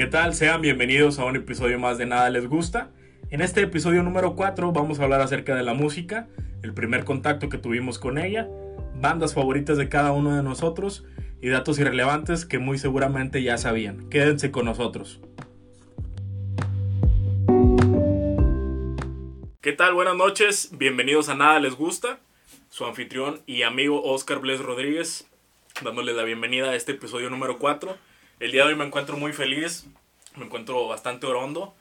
¿Qué tal? Sean bienvenidos a un episodio más de Nada Les Gusta. En este episodio número 4 vamos a hablar acerca de la música, el primer contacto que tuvimos con ella, bandas favoritas de cada uno de nosotros y datos irrelevantes que muy seguramente ya sabían. Quédense con nosotros. ¿Qué tal? Buenas noches, bienvenidos a Nada Les Gusta. Su anfitrión y amigo Oscar Bles Rodríguez, dándoles la bienvenida a este episodio número 4. El día de hoy me encuentro muy feliz, me encuentro bastante orondo.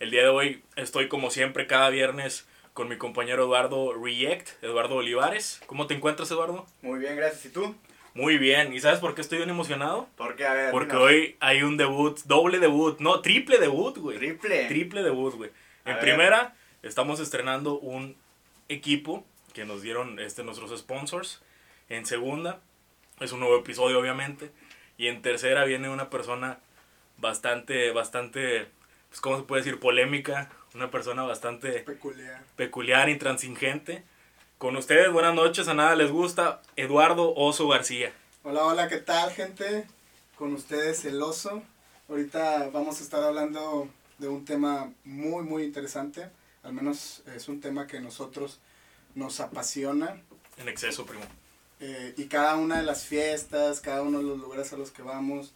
El día de hoy estoy como siempre cada viernes con mi compañero Eduardo React, Eduardo Olivares. ¿Cómo te encuentras, Eduardo? Muy bien, gracias. ¿Y tú? Muy bien. ¿Y sabes por qué estoy bien emocionado? Porque, a ver, Porque hoy hay un debut, doble debut, no, triple debut, güey. Triple. Triple debut, güey. En ver. primera, estamos estrenando un equipo que nos dieron este, nuestros sponsors. En segunda, es un nuevo episodio, obviamente. Y en tercera viene una persona bastante, bastante, pues, ¿cómo se puede decir? Polémica. Una persona bastante peculiar. peculiar, intransigente. Con ustedes, buenas noches, a nada les gusta, Eduardo Oso García. Hola, hola, ¿qué tal, gente? Con ustedes el oso. Ahorita vamos a estar hablando de un tema muy, muy interesante. Al menos es un tema que a nosotros nos apasiona. En exceso, primo. Eh, y cada una de las fiestas, cada uno de los lugares a los que vamos,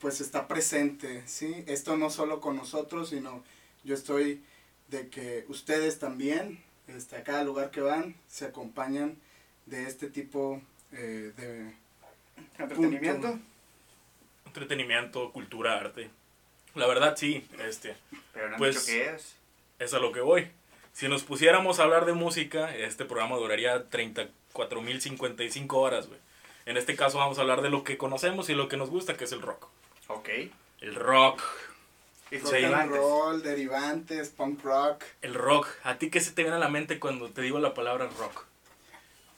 pues está presente, ¿sí? Esto no solo con nosotros, sino yo estoy de que ustedes también, este, a cada lugar que van, se acompañan de este tipo eh, de... ¿Entretenimiento? Punto. Entretenimiento, cultura, arte. La verdad, sí, este, Pero no Pues- dicho qué es. es a lo que voy. Si nos pusiéramos a hablar de música, este programa duraría 34.055 horas, güey. En este caso vamos a hablar de lo que conocemos y lo que nos gusta, que es el rock. Ok. El rock. Sus Rock and roll, derivantes, punk rock. El rock. ¿A ti qué se te viene a la mente cuando te digo la palabra rock?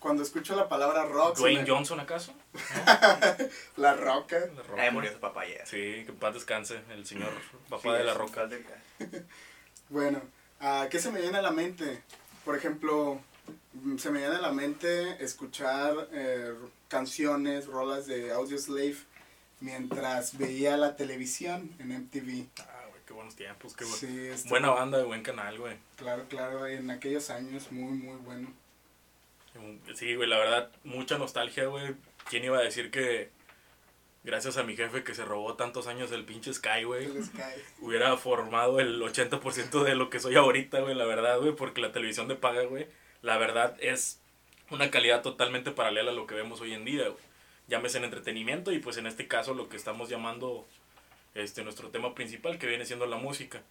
Cuando escucho la palabra rock, ¿Dwayne me- Johnson acaso? la roca, La rock. Ahí murió su papá ayer. Sí, que paz descanse el señor papá de la roca. Bueno, ¿a ¿qué se me viene a la mente? Por ejemplo, se me viene a la mente escuchar eh, canciones, rolas de Audioslave mientras veía la televisión en MTV. Ah, güey, qué buenos tiempos, qué bu- Sí, buena banda, buen canal, güey. Claro, claro, en aquellos años muy, muy bueno. Sí, güey, la verdad, mucha nostalgia, güey. ¿Quién iba a decir que gracias a mi jefe que se robó tantos años el pinche Sky, güey, hubiera formado el 80% de lo que soy ahorita, güey, la verdad, güey, porque la televisión de paga, güey, la verdad es una calidad totalmente paralela a lo que vemos hoy en día, güey. Llámese en entretenimiento y pues en este caso lo que estamos llamando este nuestro tema principal que viene siendo la música.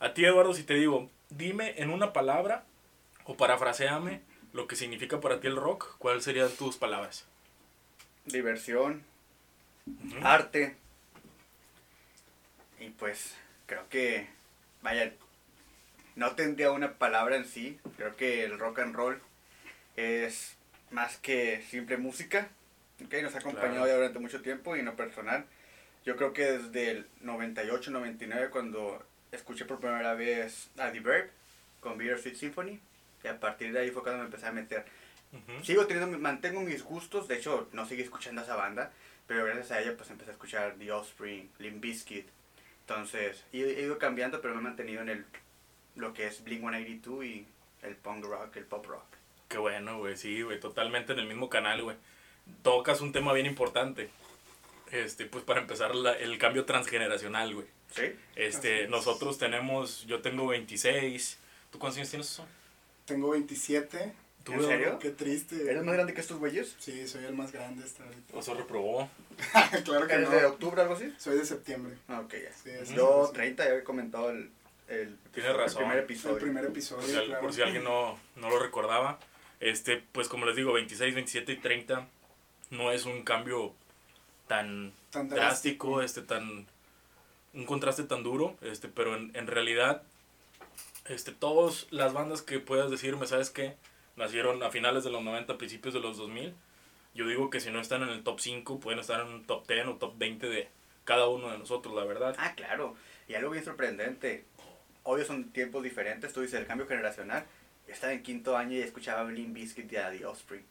A ti, Eduardo, si te digo, dime en una palabra o parafraseame lo que significa para ti el rock, ¿cuáles serían tus palabras? Diversión, arte. Y pues, creo que, vaya, no tendría una palabra en sí. Creo que el rock and roll es más que simple música. Ok, nos ha acompañado Claro. ya durante mucho tiempo y no personal. Yo creo que desde el 98, 99, cuando escuché por primera vez a The Verb con Bittersweet Symphony, y a partir de ahí fue cuando me empecé a meter. Ujú. Sigo teniendo, mantengo mis gustos, de hecho no seguí escuchando a esa banda, pero gracias a ella pues empecé a escuchar The Offspring, Limp Bizkit, entonces he, he ido cambiando pero me he mantenido en el lo que es Blink-182 y el punk rock, el pop rock. Qué bueno, güey, sí, güey, totalmente en el mismo canal, güey. Tocas un tema bien importante. Este, pues para empezar, la- el cambio transgeneracional, güey. ¿Sí? Este, es. nosotros tenemos, yo tengo 26. ¿Tú cuántos años tienes? Son? Tengo 27. ¿Tú, ¿En serio? Qué triste. ¿Eres más grande que estos güeyes? Sí, soy el más grande hasta ahorita. Oso reprobó. claro que ¿Eres de no. octubre algo así? Soy de septiembre. Ah, ok, ya. Sí, es- Yo sí. 30 ya había comentado el, el, Tienes razón. el primer El episodio. primer episodio, Por si, claro. por si alguien no, no lo recordaba. Este, pues como les digo, 26, 27 y 30 no es un cambio tan Tan drástico, este tan un contraste tan duro, este, pero en, en realidad este todas las bandas que puedas decirme, ¿sabes qué? Nacieron a finales de los 90, principios de los 2000. Yo digo que si no están en el top 5, pueden estar en un top 10 o top 20 de cada uno de nosotros, la verdad. Ah, claro. Y algo bien sorprendente. Obvio son tiempos diferentes. Tú dices el cambio generacional. Estaba en quinto año y escuchaba Blink Biscuit y The Offspring.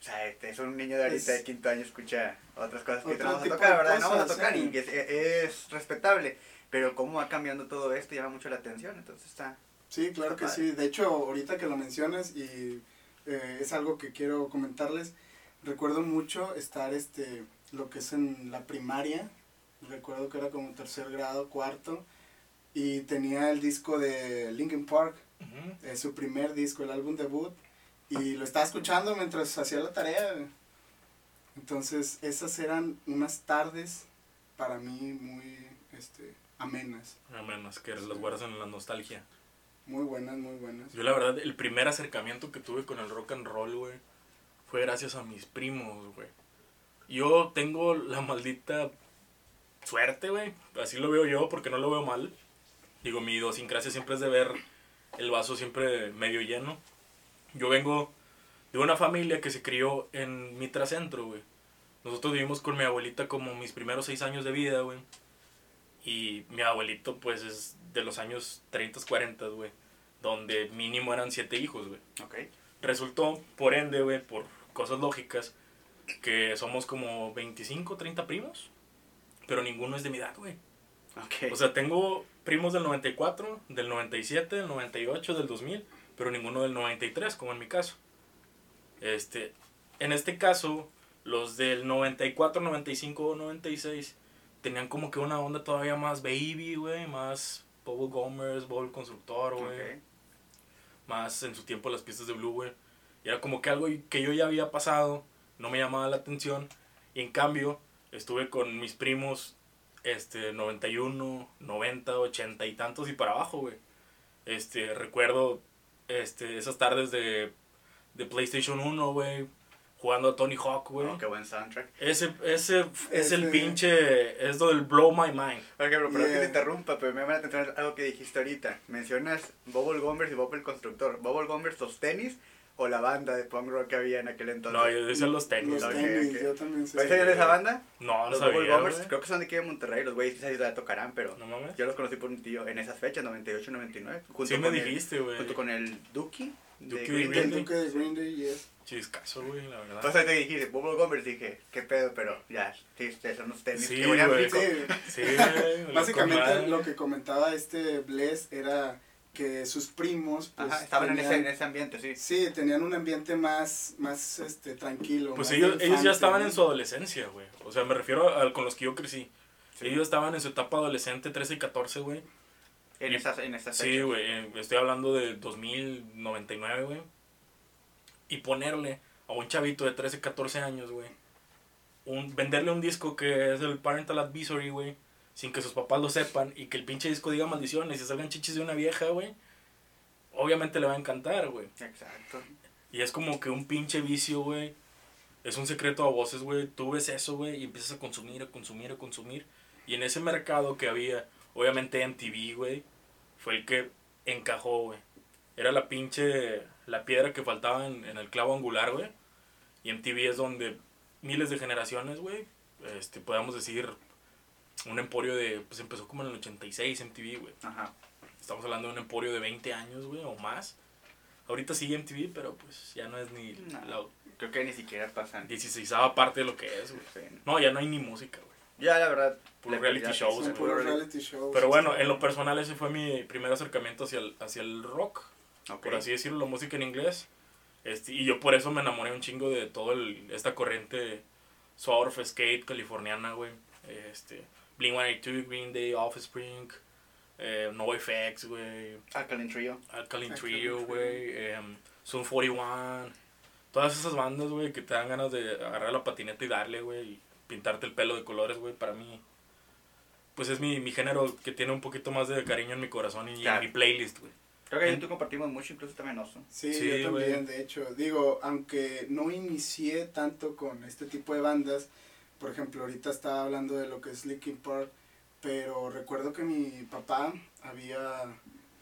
O sea, este, es un niño de ahorita de quinto año escucha otras cosas que te vamos a tocar, ¿verdad? No vamos a tocar y es, es respetable. Pero cómo va cambiando todo esto llama mucho la atención, entonces está... Sí, claro Está que padre. sí. De hecho, ahorita que lo mencionas y eh, es algo que quiero comentarles, recuerdo mucho estar este lo que es en la primaria, recuerdo que era como tercer grado, cuarto, y tenía el disco de Linkin Park, eh, su primer disco, el álbum debut, y lo estaba escuchando mientras hacía la tarea. Entonces, esas eran unas tardes para mí muy este, amenas, A menos que las guardas en la nostalgia. muy buenas, muy buenas. Yo la verdad, el primer acercamiento que tuve con el rock and roll, güey, fue gracias a mis primos, güey. Yo tengo la maldita suerte, güey. Así lo veo yo porque no lo veo mal. Digo, mi idiosincrasia siempre es de ver el vaso siempre medio lleno. Yo vengo de una familia que se crió en Mitra Centro, güey. Nosotros vivimos con mi abuelita como mis primeros seis años de vida, güey. Y mi abuelito, pues, es de los años 30, 40, güey. Donde mínimo eran siete hijos, güey. Ok. Resultó, por ende, güey, por cosas lógicas, que somos como 25, 30 primos. Pero ninguno es de mi edad, güey. Ok. O sea, tengo primos del 94, del 97, del 98, del 2000, pero ninguno del 93, como en mi caso. Este, en este caso, los del 94, 95, 96 tenían como que una onda todavía más baby, güey, más Bubble Gomers, Bubble Constructor, güey Ok. más en su tiempo las pistas de Blue, güey. Y era como que algo que yo ya había pasado, no me llamaba la atención. Y en cambio, estuve con mis primos, este, 91, 90, 80 y tantos y para abajo, güey. Este, recuerdo, este, esas tardes de, de PlayStation 1, güey, jugando a Tony Hawk, güey. Oh, qué buen soundtrack. Ese, ese es el pinche, es lo del blow my mind. Por ejemplo, perdón que Yeah. te interrumpa, pero me llama la atención algo que dijiste ahorita. Mencionas Bubble Gombers y Bob el Constructor. ¿Bubble Gombers los tenis o la banda de punk rock que había en aquel entonces? No, yo decía los tenis, Los tenis, yo también sé. ¿Vais a de esa banda? No, no los Bubble sabía, Gombers, güey. creo que son de aquí de Monterrey. Los güeyes quizás la tocarán, pero No mames. yo los conocí por un tío en esas fechas, 98, 99. Junto Sí me dijiste, güey. Junto con el Duki. De Duki Green de Day. El Green Duque de Green Day, yes. Chiscazo, güey, la verdad. Entonces te dijiste, Bubble Gombers, dije, qué pedo, pero ya, sí, estos son los tenis Sí, güey. Sí, Sí, básicamente lo que comentaba este Bless era que sus primos pues, Ajá, estaban en ese, en ese ambiente, sí. Sí, tenían un ambiente más, más este, tranquilo. Pues más ellos, ellos ya estaban ¿no? en su adolescencia, güey. O sea, me refiero a, a con los que yo crecí. Sí. Ellos estaban en su etapa adolescente, 13 y 14, güey. En Y- esas, en esas Sí, güey. eh, Estoy hablando de 2099, güey. Y ponerle a un chavito de 13, 14 años, güey. Un, venderle un disco que es el Parental Advisory, güey. Sin que sus papás lo sepan. Y que el pinche disco diga maldiciones y salgan chichis de una vieja, güey. Obviamente le va a encantar, güey. Exacto. Y es como que un pinche vicio, güey. Es un secreto a voces, güey. Tú ves eso, güey, y empiezas a consumir, a consumir, a consumir. Y en ese mercado que había, obviamente MTV, güey, fue el que encajó, güey. Era la pinche, la piedra que faltaba en, en el clavo angular, güey. Y MTV es donde miles de generaciones, güey, este, podemos decir, un emporio de, pues empezó como en el 86 MTV, güey. Ajá. Estamos hablando de un emporio de 20 años, güey, o más. Ahorita sigue MTV, pero pues ya no es ni No. la Creo que ni siquiera pasan. 16 parte de lo que es, güey. Sí. No, ya no hay ni música, güey. Ya, la verdad. Puro reality shows, güey. puro reality- shows. Pero bueno, en lo personal ese fue mi primer acercamiento hacia el, hacia el rock, Ok. por así decirlo, la música en inglés. Este, y yo por eso me enamoré un chingo de toda esta corriente surf, skate californiana, güey. Este, Blink-182, Green Day, Offspring, eh, NoFX, güey. Alkaline Trio. Alkaline Trio, güey, em, Sun 41, todas esas bandas, güey, que te dan ganas de agarrar la patineta y darle, güey, y pintarte el pelo de colores, güey, para mí, pues es mi, mi género que tiene un poquito más de cariño en mi corazón y Claro. en mi playlist, güey. Creo que ahí En- tú compartimos mucho, incluso también Oso. Sí, Sí, yo también, de hecho. Digo, aunque no inicié tanto con este tipo de bandas, por ejemplo, ahorita estaba hablando de lo que es Linkin Park, pero recuerdo que mi papá había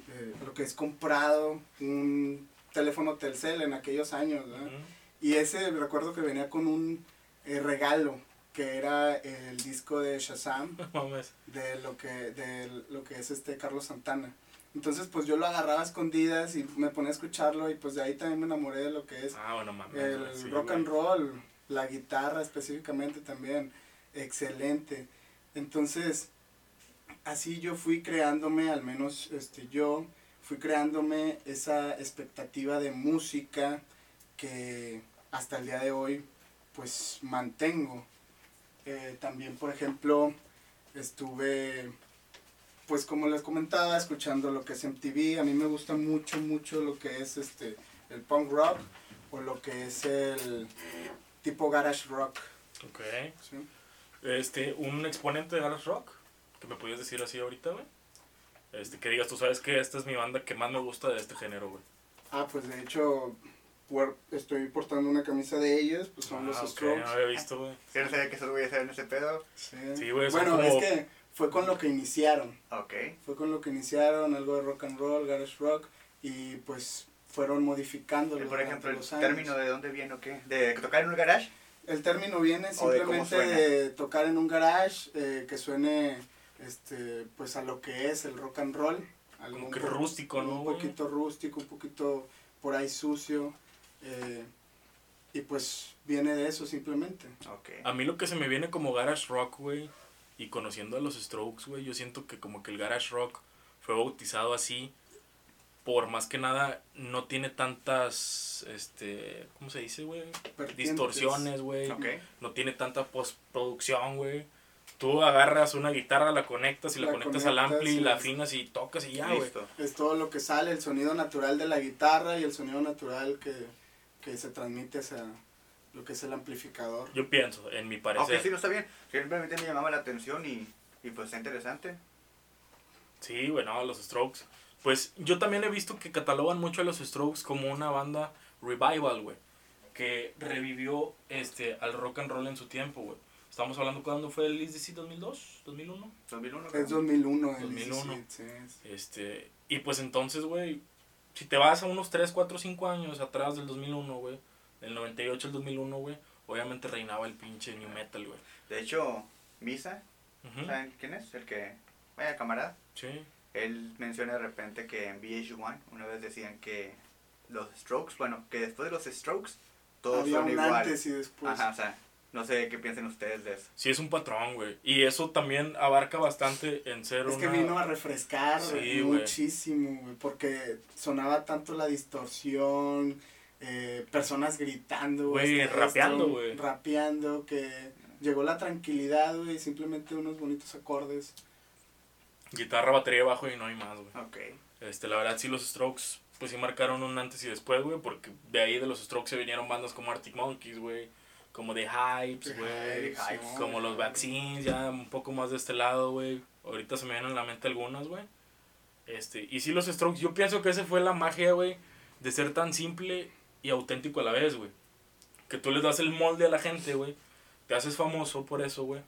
eh, lo que es comprado un teléfono Telcel en aquellos años, ¿verdad? Ujú. Y ese recuerdo que venía con un eh, regalo, que era el disco de Shazam, de lo que de lo que es este Carlos Santana. Entonces, pues yo lo agarraba a escondidas y me ponía a escucharlo y pues de ahí también me enamoré de lo que es Ah, bueno, mames. el sí, rock güey. and roll, la guitarra específicamente también, excelente. Entonces, así yo fui creándome, al menos este, yo, fui creándome esa expectativa de música que hasta el día de hoy pues mantengo. Eh, también, por ejemplo, estuve, pues como les comentaba, escuchando lo que es MTV. A mí me gusta mucho, mucho lo que es este el punk rock o lo que es el tipo garage rock. Ok. ¿sí? Este, un exponente de garage rock, que me podías decir así ahorita, güey. Este, que digas, tú sabes que esta es mi banda que más me gusta de este género, güey. Ah, pues de hecho, estoy portando una camisa de ellos, pues son los Ah, ok, Strokes. no había visto, güey. Yo no sabía que esos güeyes eran ese pedo. Sí. Sí, güey, Bueno, como- es que fue con lo que iniciaron. Ok. Fue con lo que iniciaron, algo de rock and roll, garage rock, y pues fueron modificándolo. Y por ejemplo, el años. término de dónde viene o qué. ¿De tocar en un garage? El término viene de simplemente de tocar en un garage, eh, que suene este pues a lo que es el rock and roll. algo Como que rústico, ¿no, Un güey? poquito rústico, un poquito por ahí sucio. eh, y pues viene de eso simplemente. A mí lo que se me viene como garage rock, güey, y conociendo a los Strokes, güey, yo siento que como que el garage rock fue bautizado así por más que nada no tiene tantas, este, ¿cómo se dice, güey? Distorsiones, güey. Ok. No tiene tanta postproducción, güey. Tú agarras una guitarra, la conectas y la, La conectas al conectas ampli, y- la afinas y tocas y ya, güey. Es todo lo que sale, el sonido natural de la guitarra y el sonido natural que, que se transmite hacia lo que es el amplificador. Yo pienso, en mi parecer. sí, no está bien. Simplemente me llamaba la atención y, y pues está interesante. Sí, güey, no, los Strokes. Pues yo también he visto que catalogan mucho a los Strokes como una banda revival, güey. Que revivió este, al rock and roll en su tiempo, güey. Estamos hablando cuándo fue el ISDC 2002, 2001. 2001. Es creo. 2001. el 2001. 17, sí. Este, y pues entonces, güey, si te vas a unos 3, 4, 5 años atrás del 2001, güey, del 98 al 2001, güey, obviamente reinaba el pinche new metal, güey. De hecho, Misa, Ujú, ¿saben quién es? El que, vaya camarada. Sí. Él menciona de repente que en VH1 una vez decían que los Strokes, bueno, que después de los Strokes todos Había son un igual. antes y después. Ajá, o sea, no sé qué piensen ustedes de eso. Sí, es un patrón, güey. Y eso también abarca bastante en ser Es que vino a refrescar Sí, güey. muchísimo, güey, porque sonaba tanto la distorsión, eh, personas gritando, Güey, esto, rapeando, güey. Rapeando, que llegó la tranquilidad, güey, simplemente unos bonitos acordes. Guitarra, batería, bajo y no hay más, güey. Ok. Este, la verdad, sí, los Strokes, pues sí marcaron un antes y después, güey, porque de ahí de los Strokes se vinieron bandas como Arctic Monkeys, güey, como The Hypes, güey, como los Vaccines, ya un poco más de este lado, güey. Ahorita se me vienen a la mente algunas, güey. Este, y sí, los Strokes, yo pienso que esa fue la magia, güey, de ser tan simple y auténtico a la vez, güey. Que tú les das el molde a la gente, güey. Te haces famoso por eso, güey.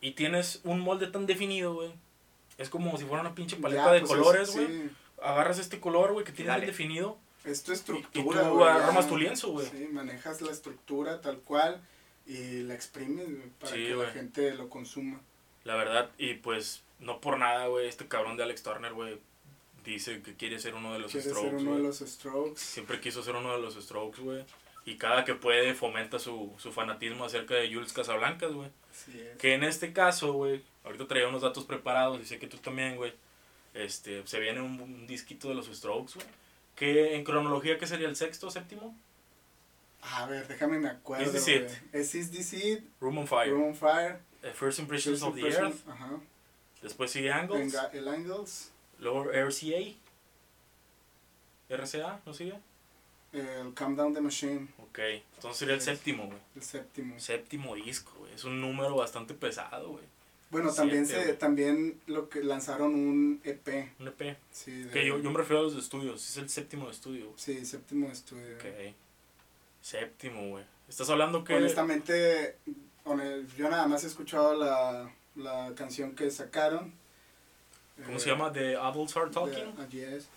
Y tienes un molde tan definido, güey. Es como si fuera una pinche paleta Ya, de pues, colores, es- güey sí, agarras este color, güey, que tienes bien definido. es tu Y, y estructura, tú güey, armas ya. tu lienzo, güey. Sí, manejas la estructura tal cual y la exprimes güey, para Sí, que la gente lo consuma. La verdad, y pues, no por nada, güey, este cabrón de Alex Turner, güey, dice que quiere ser uno de los Quiere Strokes, ser uno de los Strokes. Siempre quiso ser uno de los Strokes, güey. Y cada que puede fomenta su, su fanatismo acerca de Jules Casablancas, güey. Que en este caso, güey, ahorita traía unos datos preparados y sé que tú también, güey. Este, se viene un, un disquito de los Strokes, güey. Que en cronología, ¿qué sería el sexto, séptimo? A ver, déjame me acuerdo. Is This It? Es Is This It, Room on Fire. Room on Fire, Eh, First Impressions First of the Earth. Ajá. Después sigue Angles. Venga, el Angles, Luego RCA. RCA, ¿no sigue? el Calm Down the Machine, Ok, entonces sería el séptimo, güey. el séptimo. Séptimo disco, güey. Es un número bastante pesado, güey. Bueno, Siete, también se, también lo que lanzaron un EP. Un EP. Sí, de- Que yo, yo me refiero a los de estudios. Es el séptimo de estudio. Sí, séptimo de estudio. Ok. Séptimo, güey. Estás hablando que. Honestamente, hone- yo nada más he escuchado la, la canción que sacaron. ¿Cómo Eh, se llama? The Adults Are Talking. De, así es.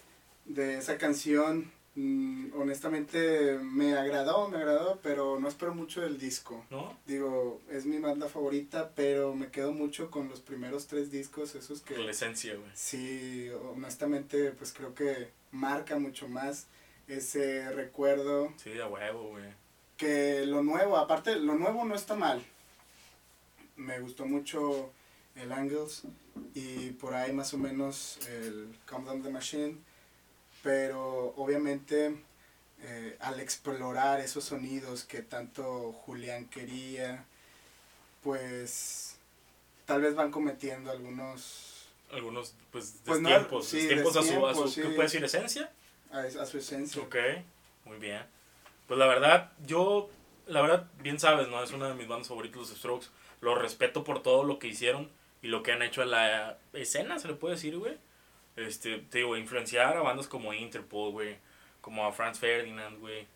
De esa canción, mm, honestamente me agradó, me agradó, pero no espero mucho del disco. ¿No? Digo, es mi banda favorita, pero me quedo mucho con los primeros tres discos, esos que... La esencia, güey. Sí, honestamente, pues creo que marca mucho más ese recuerdo Sí, a huevo, güey. que lo nuevo, aparte, lo nuevo no está mal. Me gustó mucho el Angles, y por ahí más o menos el Calm Down the Machine, pero obviamente eh, al explorar esos sonidos que tanto Julián quería, pues tal vez van cometiendo algunos... Algunos, pues, Pues no, tiempos. sí, tiempos a su, a su sí. ¿qué puede decir? ¿Esencia? A, a su esencia. Ok, muy bien. Pues la verdad, yo, la verdad, bien sabes, ¿no? Es una de mis bandas favoritas, los Strokes. Los respeto por todo lo que hicieron y lo que han hecho en la escena, se le puede decir, güey. Este, te digo, influenciar a bandas como Interpol, güey. Como a Franz Ferdinand, güey.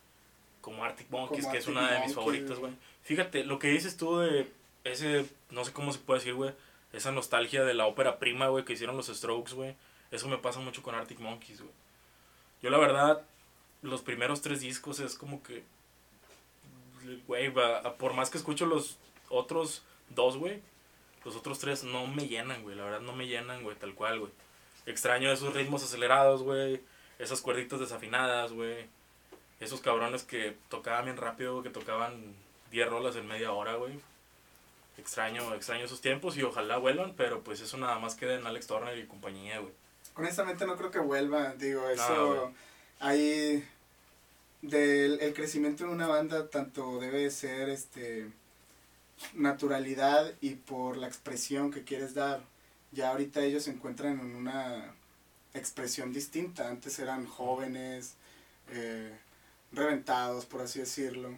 Como Arctic Monkeys, Como que es una de mis favoritas, güey. Fíjate, lo que dices tú de ese, no sé cómo se puede decir, güey. Esa nostalgia de la ópera prima, güey, que hicieron los Strokes, güey. Eso me pasa mucho con Arctic Monkeys, güey. Yo la verdad, los primeros tres discos es como que, güey, por más que escucho los otros dos, güey, los otros tres no me llenan, güey, la verdad no me llenan, güey, tal cual, güey. Extraño esos ritmos acelerados, güey, esas cuerditas desafinadas, güey. Esos cabrones que tocaban bien rápido, que tocaban 10 rolas en media hora, güey. Extraño, extraño esos tiempos y ojalá vuelvan, pero pues eso nada más queda en Alex Turner y compañía, güey. Honestamente no creo que vuelva, digo, eso ahí del el crecimiento de una banda tanto debe de ser este naturalidad y por la expresión que quieres dar. Ya ahorita ellos se encuentran en una expresión distinta. Antes eran jóvenes, eh, reventados, por así decirlo.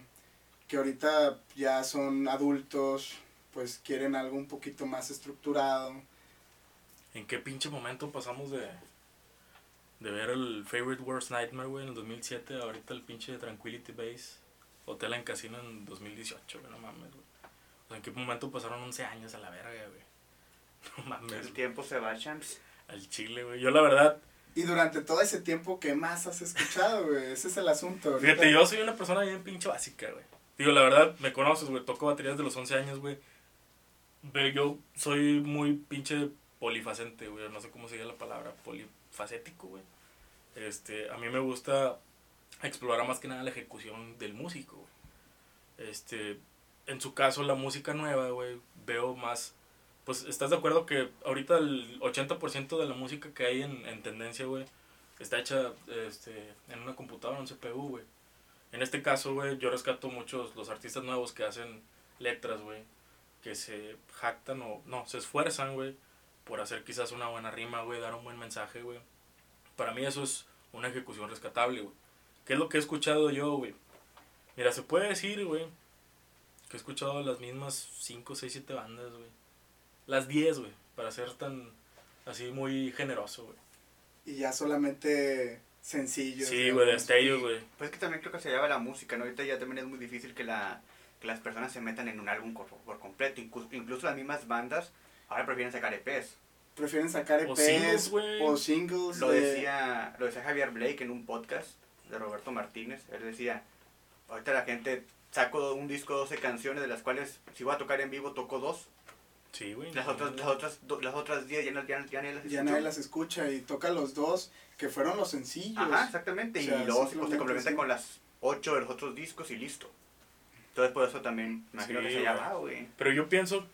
Que ahorita ya son adultos, pues quieren algo un poquito más estructurado. ¿En qué pinche momento pasamos de, de ver el Favorite Worst Nightmare, güey, en el 2007, ahorita el pinche Tranquility Base, Hotel en Casino en 2018, güey, no mames, güey. ¿en qué momento pasaron 11 años a la verga, güey? No mames, El tiempo se va, champs. al chile, güey. Yo la verdad, Y durante todo ese tiempo, ¿qué más has escuchado, güey? Ese es el asunto. ahorita. fíjate, yo soy una persona bien pinche básica, güey. Digo, la verdad, me conoces, güey, toco baterías de los 11 años, güey. Pero yo soy muy pinche polifacente, güey, no sé cómo se diga la palabra, polifacético, güey. Este, a mí me gusta explorar más que nada la ejecución del músico, güey. Este, en su caso, la música nueva, güey, veo más... Pues, ¿estás de acuerdo que ahorita el 80% de la música que hay en, en tendencia, güey, está hecha este, en una computadora, en un CPU, güey? En este caso, güey, yo rescato muchos los artistas nuevos que hacen letras, güey, que se jactan o, no, se esfuerzan, güey, por hacer quizás una buena rima, güey, dar un buen mensaje, güey. Para mí eso es una ejecución rescatable, güey. ¿Qué es lo que he escuchado yo, güey? Mira, se puede decir, güey, que he escuchado las mismas 5, 6, 7 bandas, güey. Las 10, güey, para ser tan así muy generoso, güey. Y ya solamente sencillos. Sí, güey, de digamos. destellos, güey. Pues es que también creo que se lleva la música, ¿no? Ahorita ya también es muy difícil que, la, que las personas se metan en un álbum por, por completo. Incluso, incluso las mismas bandas ahora prefieren sacar E EPs. Prefieren sacar O EPs singles, güey. o singles. Lo de- decía, lo decía Javier Blake en un podcast de Roberto Martínez. Él decía, ahorita la gente saco un disco de 12 canciones, de las cuales si voy a tocar en vivo toco dos. Sí, güey. Las otras, las otras, do- las otras 10 ya, no- ya, ya nadie las Ya escuchó. nadie las escucha y toca los dos que fueron los sencillos. Ajá, exactamente. O y sea, luego pues, se simplemente complementa sí. con las 8 de los otros discos y listo. Entonces por eso también imagino Sí, que se güey. llama, güey. Pero yo pienso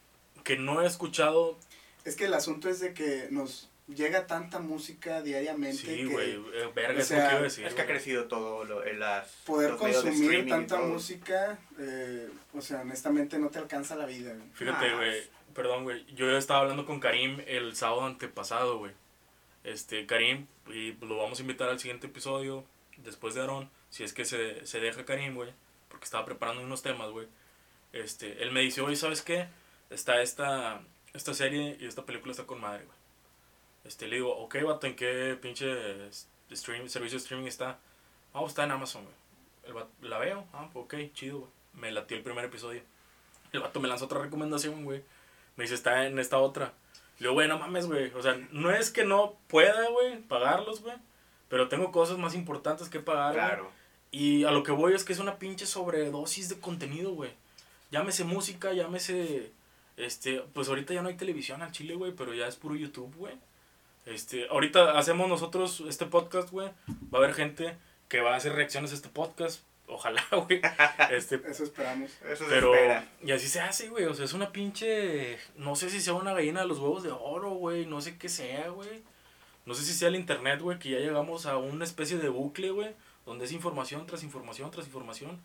que no he escuchado Es que el asunto es de que nos llega tanta música diariamente Sí, que güey, eh, verga, o es sea, a decir. es que ha güey. crecido todo lo, en las poder los consumir y tanta música, eh, o sea, honestamente no te alcanza la vida. güey. Fíjate, Ah. Perdón, güey, yo estaba hablando con Karim el sábado antepasado, güey. Este, Karim, y lo vamos a invitar al siguiente episodio, después de Aarón, si es que se, se deja Karim, güey, porque estaba preparando unos temas, güey. Este, él me dice, oye, ¿sabes qué? Está esta, esta serie y esta película está con madre, güey. Este, le digo, ok, vato, ¿en qué pinche stream, servicio de streaming está? Ah, está en Amazon, güey. El La veo, ah, pues, ok, chido, güey. Me latió el primer episodio. El vato me lanzó otra recomendación, güey. Me dice, está en esta otra. Le digo, güey, no mames, güey. O sea, no es que no pueda, güey, pagarlos, güey. Pero tengo cosas más importantes que pagar. Claro. Y a lo que voy es que es una pinche sobredosis de contenido, güey. Llámese música, llámese. Este, pues ahorita ya no hay televisión al chile, güey, pero ya es puro YouTube, güey. Este, ahorita hacemos nosotros este podcast, güey. Va a haber gente que va a hacer reacciones a este podcast. Ojalá, güey. Este, Eso esperamos. Eso se pero, espera. y así se hace, güey. O sea, es una pinche. No sé si sea una gallina de los huevos de oro, güey. No sé qué sea, güey. No sé si sea el internet, güey, que ya llegamos a una especie de bucle, güey. Donde es información tras información tras información.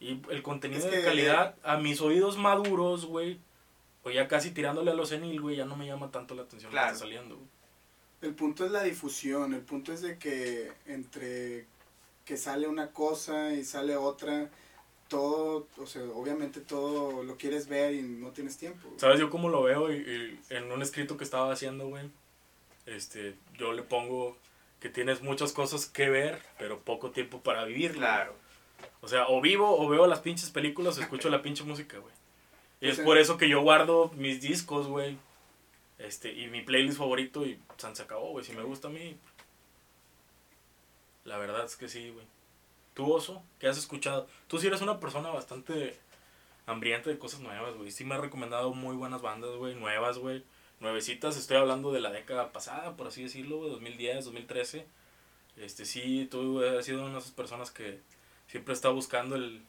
Y el contenido Es de calidad, a mis oídos maduros, güey. O ya casi tirándole a lo senil, güey, ya no me llama tanto la atención lo Claro. que está saliendo, güey. El punto es la difusión, el punto es de que entre que sale una cosa y sale otra, todo, o sea, obviamente todo lo quieres ver y no tienes tiempo. ¿Sabes yo cómo lo veo? Y, y en un escrito que estaba haciendo, güey, este, yo le pongo que tienes muchas cosas que ver, pero poco tiempo para vivir. Claro. O sea, o vivo o veo las pinches películas o escucho la pinche música, güey. Y Pues es en- por eso que yo guardo mis discos, güey. Este, y mi playlist favorito y se acabó, güey. Si me gusta a mí. La verdad es que sí, güey. Tú, Oso, ¿qué has escuchado? Tú sí eres una persona bastante hambrienta de cosas nuevas, güey. Sí me has recomendado muy buenas bandas, güey. Nuevas, güey. Nuevecitas. Estoy hablando de la década pasada, por así decirlo, güey. 2010, 2013. Este, sí, tú has sido una de esas personas que siempre está buscando el,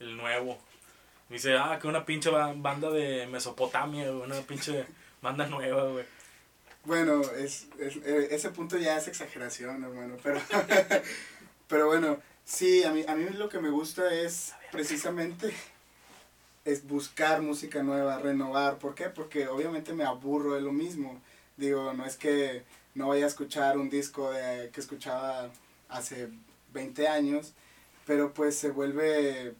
el nuevo. Dice, ah, que una pinche ba- banda de Mesopotamia, una pinche banda nueva, güey. Bueno, es, es- eh, ese punto ya es exageración, hermano, pero, pero bueno, sí, a mí, a mí lo que me gusta es precisamente es buscar música nueva, renovar, ¿por qué? Porque obviamente me aburro de lo mismo, digo, no es que no vaya a escuchar un disco de, que escuchaba hace 20 años, pero pues se vuelve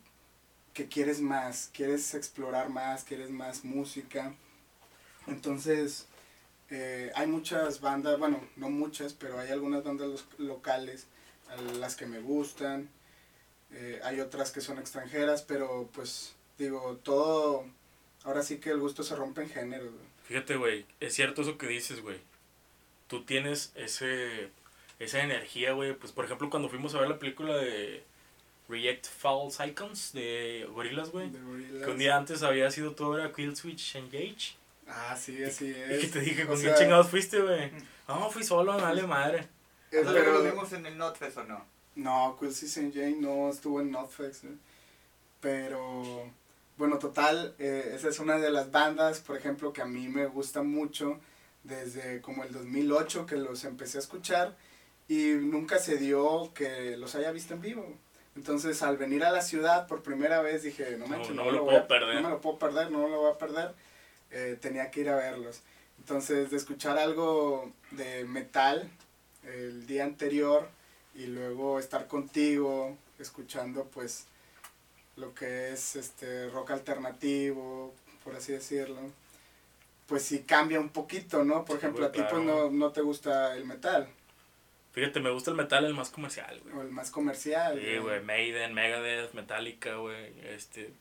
que quieres más, quieres explorar más, quieres más música, entonces eh, hay muchas bandas, bueno, no muchas, pero hay algunas bandas locales a las que me gustan. Eh, hay otras que son extranjeras, pero pues digo, todo, ahora sí que el gusto se rompe en géneros. güey. Fíjate, güey, es cierto eso que dices, güey. Tú tienes ese, esa energía, güey. Pues, por ejemplo, cuando fuimos a ver la película de Reject False Icons de Gorillaz, güey. Que un día antes había sido todo era Kill Switch Engage. Ah, sí, así Y es. que te dije, O ¿con sea, qué chingados fuiste, güey? No, fui solo, me vale madre. eh, ¿Eso pero- lo vimos en el Notfest o no? No, Quilcy St. Jane no estuvo en Notfest, ¿eh? pero bueno, total, eh, esa es una de las bandas, por ejemplo, que a mí me gusta mucho desde como el 2008 que los empecé a escuchar y nunca se dio que los haya visto en vivo. Entonces, al venir a la ciudad por primera vez dije, no No, manches, no no, me lo lo puedo voy a- perder. no me lo puedo perder, no lo voy a perder. Eh, tenía que ir a verlos. Entonces, de escuchar algo de metal el día anterior y luego estar contigo escuchando pues lo que es este rock alternativo, por así decirlo. Pues sí cambia un poquito, ¿no? Por Sí, ejemplo, a ti pues no, no te gusta el metal Fíjate, me gusta el metal, el más comercial, güey. o el más comercial. Sí, güey, Maiden, Megadeth, Metallica, güey, este,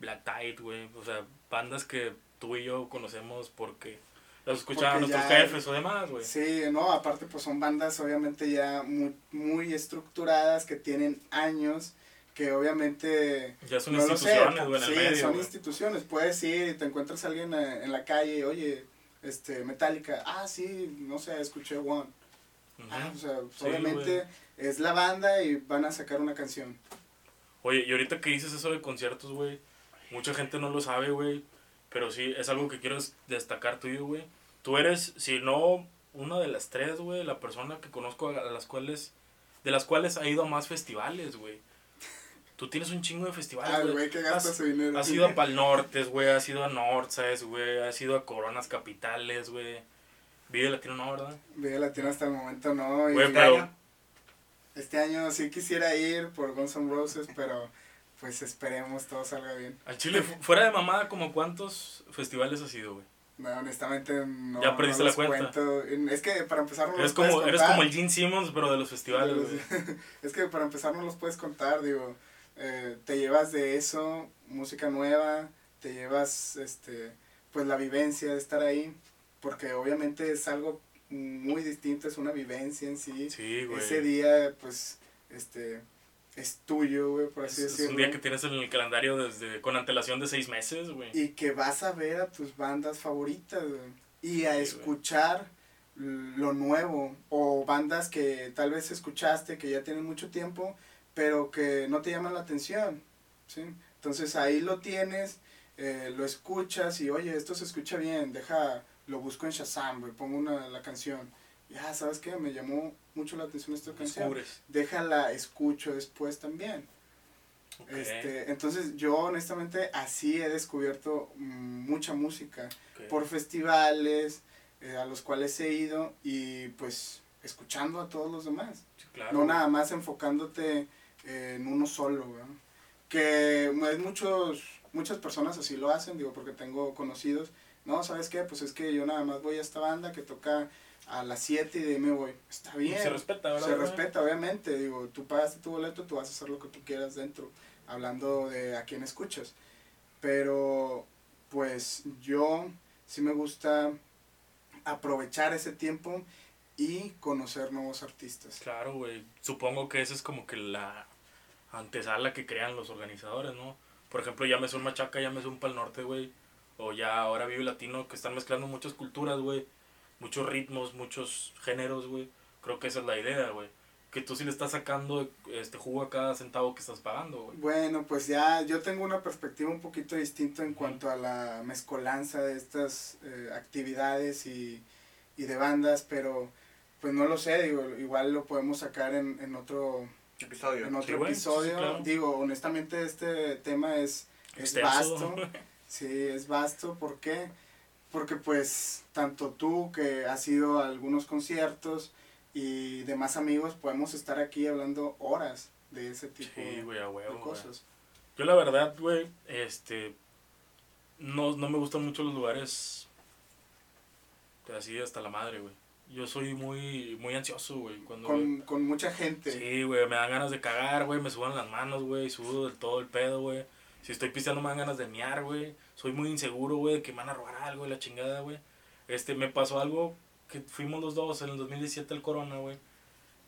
Black Tide, güey, o sea, bandas que tú y yo conocemos porque las escuchaban Porque nuestros jefes o demás, güey. Sí, no, aparte pues son bandas obviamente ya muy, muy estructuradas que tienen años que obviamente Ya son no lo sé, instituciones, güey, en sí, el medio, son güey. instituciones, puedes ir y te encuentras a alguien eh, en la calle y oye, este, Metallica, ah sí, no sé, escuché One, ah, o sea, pues, Sí, obviamente es la banda y van a sacar una canción. Oye, y ahorita que dices eso de conciertos, güey, mucha gente no lo sabe, güey, pero sí, es algo que quiero des- destacar tuyo, güey. Tú eres, si no una de las tres, güey, la persona que conozco a las cuales, de las cuales ha ido a más festivales, güey. Tú tienes un chingo de festivales, Ah, el güey. güey que gasta su dinero. Has ido a Pal Nortes, güey, has ido a Northsides, güey, has ido a Coronas Capitales, güey. Vive Latino no, ¿verdad? Vida Latina hasta el momento no. y Güey, Este pero- año, Este año sí quisiera ir por Guns N' Roses, pero pues esperemos todo salga bien. Al Chile, fu- fuera de mamada, como cuántos festivales has ido, güey. No, honestamente no. Ya perdiste no la cuenta. cuento. Es que para empezar no Eres los puedes como, eres como el Gene Simmons, pero de los festivales, güey. es que para empezar no los puedes contar, digo, eh, te llevas de eso música nueva, te llevas este pues la vivencia de estar ahí, porque obviamente es algo muy distinto, es una vivencia en sí. Sí, güey. Ese día pues este es tuyo, güey, por Es, así es decirlo. un día que tienes en el calendario desde con antelación de seis meses, güey. y que vas a ver a tus bandas favoritas güey, y a Sí, escuchar lo nuevo o bandas que tal vez escuchaste que ya tienen mucho tiempo pero que no te llaman la atención, ¿sí? Entonces ahí lo tienes, eh, lo escuchas y oye, esto se escucha bien, deja, lo busco en Shazam, güey, pongo una, la canción. Ya, ¿sabes qué? Me llamó mucho la atención esta canción. Descubres. Déjala, escucho después también. Ok, Este, entonces yo honestamente así he descubierto mm, mucha música ok. por festivales eh, a los cuales he ido y pues escuchando a todos los demás. Sí, claro. No nada más enfocándote eh, en uno solo, ¿verdad? Que es muchos, muchas personas así lo hacen, digo, porque tengo conocidos. No, ¿sabes qué? Pues es que yo nada más voy a esta banda que toca a las 7 y de ahí me voy. Está bien. Se respeta, ¿verdad? Se respeta, obviamente. Digo, tú pagaste tu boleto, tú vas a hacer lo que tú quieras dentro, hablando de a quién escuchas. Pero, pues yo sí me gusta aprovechar ese tiempo y conocer nuevos artistas. Claro, güey. Supongo que esa es como que la antesala que crean los organizadores, ¿no? Por ejemplo, ya me un Machaca, ya me un Pal Norte, güey. O ya ahora Vive Latino, que están mezclando muchas culturas, güey. Muchos ritmos, muchos géneros, güey. Creo que esa es la idea, güey. Que tú sí le estás sacando este jugo a cada centavo que estás pagando, güey. Bueno, pues ya yo tengo una perspectiva un poquito distinta en cuanto a la mezcolanza de estas eh, actividades y, y de bandas, pero pues no lo sé, digo, igual lo podemos sacar en, en otro Episodio. en otro Sí, episodio. sí, claro. Digo, honestamente este tema es, es vasto. Sí, es vasto. ¿Por qué? Porque pues tanto tú que has ido a algunos conciertos y demás amigos podemos estar aquí hablando horas de ese tipo Sí, de huevo, güey. cosas. Yo la verdad, güey, este... No, no me gustan mucho los lugares así hasta la madre, güey. Yo soy muy, muy ansioso, güey. Cuando Con, con mucha gente. Sí, güey, me dan ganas de cagar, güey, me sudan las manos, güey, sudo del todo el pedo, güey. Si estoy pisteando me dan ganas de mear, güey. Soy muy inseguro, güey, que me van a robar algo y la chingada, güey. Este, me pasó algo que fuimos los dos en el 2017 al Corona, güey.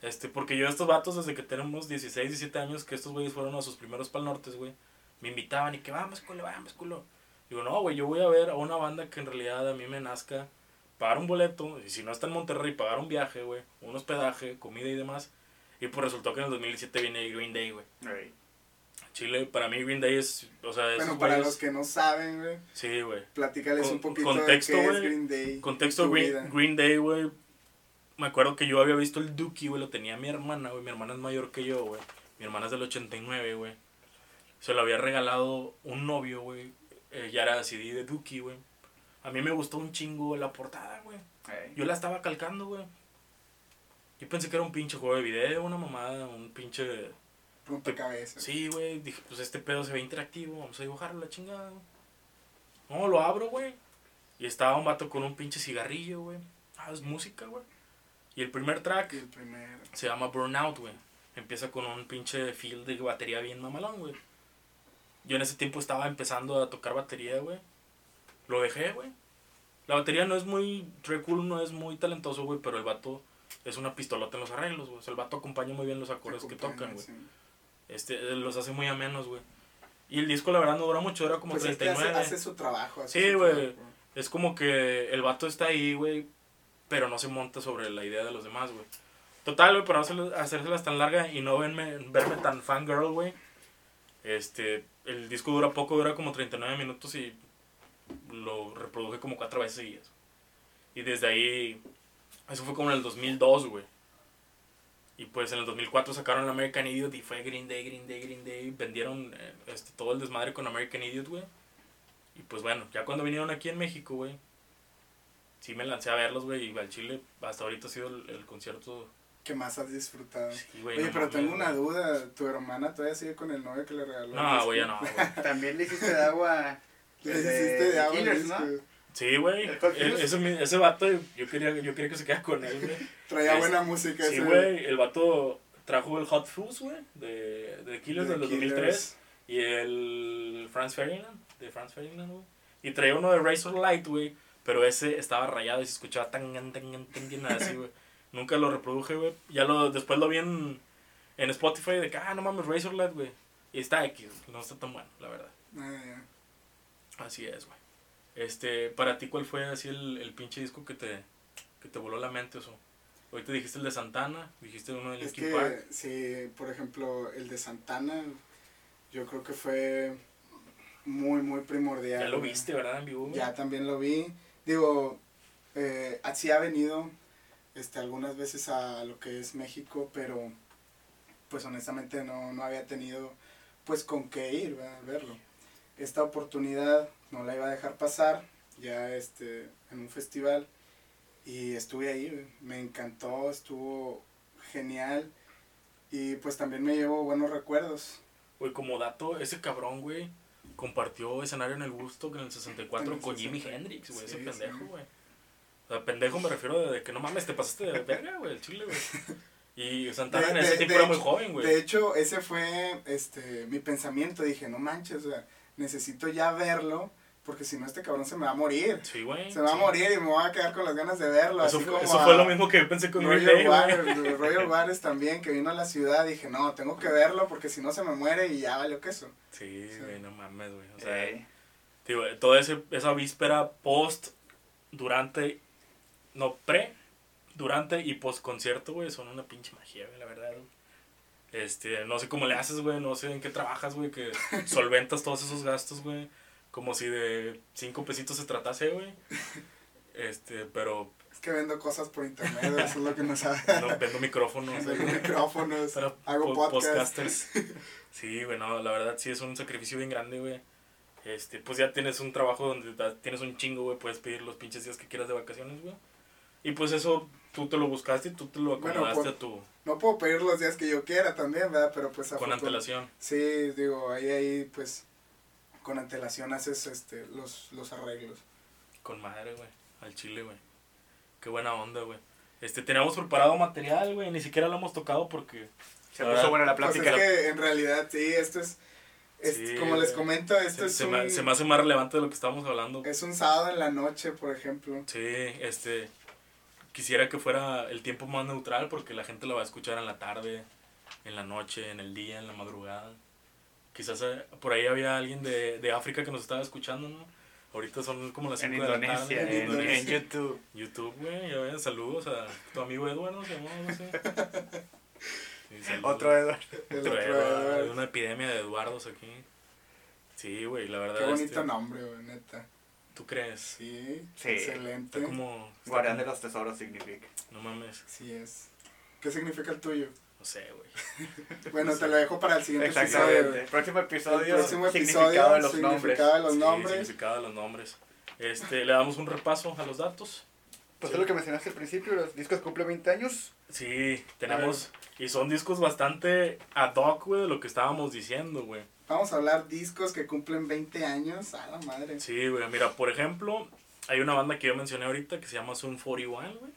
Este, porque yo estos vatos desde que tenemos 16, 17 años, que estos güeyes fueron a sus primeros pal nortes, güey. Me invitaban y que vamos, culo, vamos, culo. Digo, no, güey, yo voy a ver a una banda que en realidad a mí me nazca pagar un boleto, y si no está en Monterrey, pagar un viaje, güey, un hospedaje, comida y demás. Y pues resultó que en el 2017 viene Green Day, güey. Ey. Chile, para mí Green Day es, o sea, Bueno, esos para güeyes- los que no saben, güey, Sí, güey. platícales Con- un poquito contexto, de qué es güey. Green Day. Contexto Green. Green Day, güey. Me acuerdo que yo había visto el Dookie, güey, lo tenía mi hermana, güey. Mi hermana es mayor que yo, güey. Mi hermana es del 89, güey. Se lo había regalado un novio, güey. Eh, ya era CD de Dookie, güey. A mí me gustó un chingo la portada, güey. Ey. Yo la estaba calcando, güey. Yo pensé que era un pinche juego de video, una mamada, un pinche... Rompecabezas. Sí, güey. Dije, pues este pedo se ve interactivo, vamos a dibujarlo la chingada. No, lo abro, güey. Y estaba un vato con un pinche cigarrillo, güey. Ah, es música, güey. Y el primer track el primero. se llama Burnout, güey. Empieza con un pinche feel de batería bien mamalón, güey. Yo en ese tiempo estaba empezando a tocar batería, güey. Lo dejé, güey. La batería no es muy... Trey Cool no es muy talentoso, güey, pero el vato es una pistolota en los arreglos, güey. O sea, el vato acompaña muy bien los acordes que tocan, güey. sí. Este, los hace muy amenos, güey. Y el disco, la verdad, no dura mucho, era como Pues es que 39. hace, hace su trabajo. hace Sí, güey. Es como que el vato está ahí, güey, pero no se monta sobre la idea de los demás, güey. Total, güey, para no hacérselas tan larga y no verme, verme tan fangirl, güey. Este, el disco dura poco, dura como 39 minutos y lo reproduje como cuatro veces seguidas. Y desde ahí, eso fue como en el 2002, güey. Y pues en el 2004 sacaron American Idiot y fue Green Day, Green Day, Green Day. Vendieron eh, este, todo el desmadre con American Idiot, güey. Y pues bueno, ya cuando vinieron aquí en México, güey, sí me lancé a verlos, güey, y al Chile hasta ahorita ha sido el, el concierto. ¿Qué más has disfrutado? Sí, güey, Oye, no pero tengo una güey. duda. ¿Tu hermana todavía sigue con el novio que le regaló? el No, güey, ya no, güey. También le hiciste de agua. Le de hiciste de agua al Killers. ¿no? Sí, güey. ¿El Hot e-? Ese, ese vato, yo quería, yo quería que se quedara con él, güey. Traía Es- buena música. Sí, ese- güey. El vato trajo el Hot Fuzz, güey, de, de Killers de del Killers. 2003. Y el Franz Ferdinand, de Franz Ferdinand, güey. Y traía uno de Razor Light, güey. Pero ese estaba rayado y se escuchaba tan, tan, tan, tan, así, güey. Nunca lo reproduje, güey. Ya lo, después lo vi en, en Spotify de que, ah, no mames, Razor Light, güey. Y está X, no está tan bueno, la verdad. Ah, ya. Así es, güey. Este, para ti, ¿cuál fue así el, el pinche disco que te, que te voló la mente eso? Ahorita dijiste el de Santana, dijiste uno de Es Linkin Park. sí, por ejemplo, el de Santana, yo creo que fue muy, muy primordial. Ya lo güey. viste, ¿verdad? En vivo. güey? Ya también lo vi. Digo, eh, así ha venido este, algunas veces a lo que es México, pero pues honestamente no, no había tenido pues con qué ir ¿verdad? a verlo. Esta oportunidad no la iba a dejar pasar ya este, en un festival y estuve ahí, me encantó, estuvo genial y pues también me llevo buenos recuerdos. Güey, como dato, ese cabrón, güey, compartió escenario en el Gusto en el 64 En el con Jimi 60. Hendrix, güey, ese Sí, pendejo, sí. güey. O sea, pendejo me refiero de, que no mames, te pasaste de verga, güey, el chile, güey. Y Santana en ese de- tiempo de era muy hecho- joven, güey. De hecho, ese fue este mi pensamiento. Dije, no manches, o sea, necesito ya verlo, porque si no este cabrón se me va a morir. Sí, güey. Se me va a sí. morir y me voy a quedar con las ganas de verlo. Eso, así fue, como eso a fue lo mismo que yo pensé con Roger. Waters, Roger Waters también, que vino a la ciudad. Dije, no, tengo que verlo porque si no se me muere y ya valió queso. Sí, Sí. güey, no mames, güey. O sea, Eh, toda ese, esa víspera, post, durante, no, pre, durante y post concierto, güey, son una pinche magia, güey, la verdad. güey. Este, no sé cómo le haces, güey, no sé en qué trabajas, güey, que solventas todos esos gastos, güey, como si de cinco pesitos se tratase, güey. Este, pero Es que vendo cosas por internet, eso es lo que no sabe. no, vendo micrófonos. Vendo micrófonos, para hago po- podcast. podcasters. Sí, güey, no, la verdad sí es un sacrificio bien grande, güey. Este, pues ya tienes un trabajo donde tienes un chingo, güey, puedes pedir los pinches días que quieras de vacaciones, güey. Y pues eso tú te lo buscaste y tú te lo Bueno, acomodaste por- a tu No puedo pedir los días que yo quiera también, ¿verdad? Pero pues con afortun- antelación. Sí, digo, ahí, ahí, pues, con antelación haces este, los, los arreglos. Con madre, güey, al chile, güey. Qué buena onda, güey. Este, teníamos preparado material, güey, ni siquiera lo hemos tocado porque se puso buena la Pues plática. es que en realidad, sí, esto es, es- Sí, como les güey. comento, esto se, es, se un, me, se me hace más relevante de lo que estábamos hablando. es un sábado en la noche, por ejemplo. Sí, este, quisiera que fuera el tiempo más neutral porque la gente lo va a escuchar en la tarde, en la noche, en el día, en la madrugada. Quizás eh, por ahí había alguien de, de África que nos estaba escuchando, ¿no? Ahorita son como las En 5 de la Indonesia, tarde. en en, Indonesia. en YouTube. YouTube, güey, ya ven, saludos a tu amigo Eduardo, se no sé. Sí. Otro Eduardo. Otro otro Eduardo, Eduardo. hay una epidemia de Eduardos aquí. Sí, güey, la verdad. Qué bonito este, nombre, güey, neta. ¿Tú crees? Sí, Sí. excelente. Está como... está Guardián de los tesoros significa. No mames, Sí es. ¿Qué significa el tuyo? No sé, güey. Bueno, Sí. te lo dejo para el siguiente episodio. Exactamente. Próximo El episodio. próximo significado episodio, de los nombres. significado de los Sí, nombres. significado de los nombres. Este, le damos un repaso a los datos. Pues es lo que mencionaste al principio, los discos cumplen 20 años. Sí, tenemos... Y son discos bastante ad hoc, güey, de lo que estábamos diciendo, güey. Vamos a hablar discos que cumplen 20 años. A la madre. Sí, güey, mira, por ejemplo, hay una banda que yo mencioné ahorita que se llama Zoom 41, güey.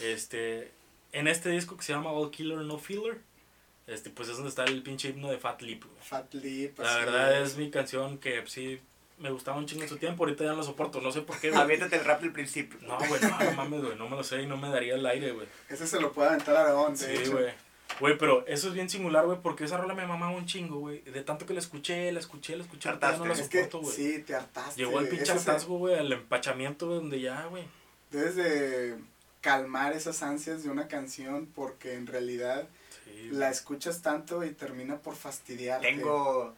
Este, en este disco que se llama All Killer No Filler, este, pues es donde está el pinche himno de Fat Lip, güey. Fat Lip. La así verdad es mi canción que pues, sí me gustaba un chingo en su tiempo, ahorita ya no lo soporto, no sé por qué, güey. Aviéntate el rap del principio. No, güey, no, no mames, güey, no me lo sé y no me daría el aire, güey. Ese se lo puede aventar a Aragón, Sí, hecho. güey. Güey, pero eso es bien singular, güey, porque esa rola me mamaba un chingo, güey. De tanto que la escuché, la escuché, la escuché, ya no la Hartaste. Es que soporto, güey. sí, te hartaste. Llegó el pinche hartazgo, güey, al empachamiento, güey, donde ya, güey. Debes de calmar esas ansias de una canción porque en realidad Sí, la escuchas tanto y termina por fastidiarte. Tengo.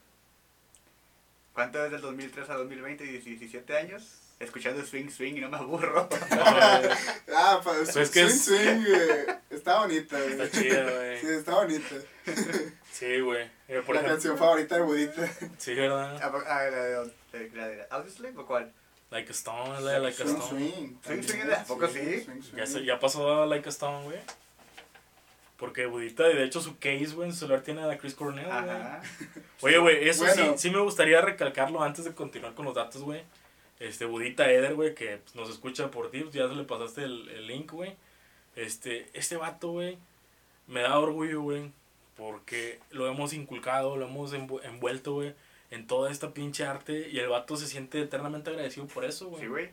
¿Cuánto desde el 2003 a 2020? 17 años. Escuchando swing, swing y no me aburro. Ah, pues, Pues swing, es- swing, güey. Está bonita, güey. Está chida, güey. Sí, está bonita. Sí, güey. Por la ejemplo. canción favorita de Budita. Sí, ¿verdad? Ah, ah, la de- la de cuál? Like a Stone, la de Like a Swing, Stone. swing. Swing, swing, también, ¿a poco sí? swing, swing. Ya, se- ya pasó a Like a Stone, güey. Porque Budita, de hecho, su case, güey, en su celular tiene a Chris Cornell, güey. Ajá. Oye, güey, eso Bueno. sí, sí me gustaría recalcarlo antes de continuar con los datos, güey. Este, Budita Eder, güey, que pues, nos escucha por ti, pues, ya se le pasaste el, el link, güey. Este, este vato, güey, me da orgullo, güey, porque lo hemos inculcado, lo hemos envu- envuelto, güey, en toda esta pinche arte y el vato se siente eternamente agradecido por eso, güey. Sí, güey.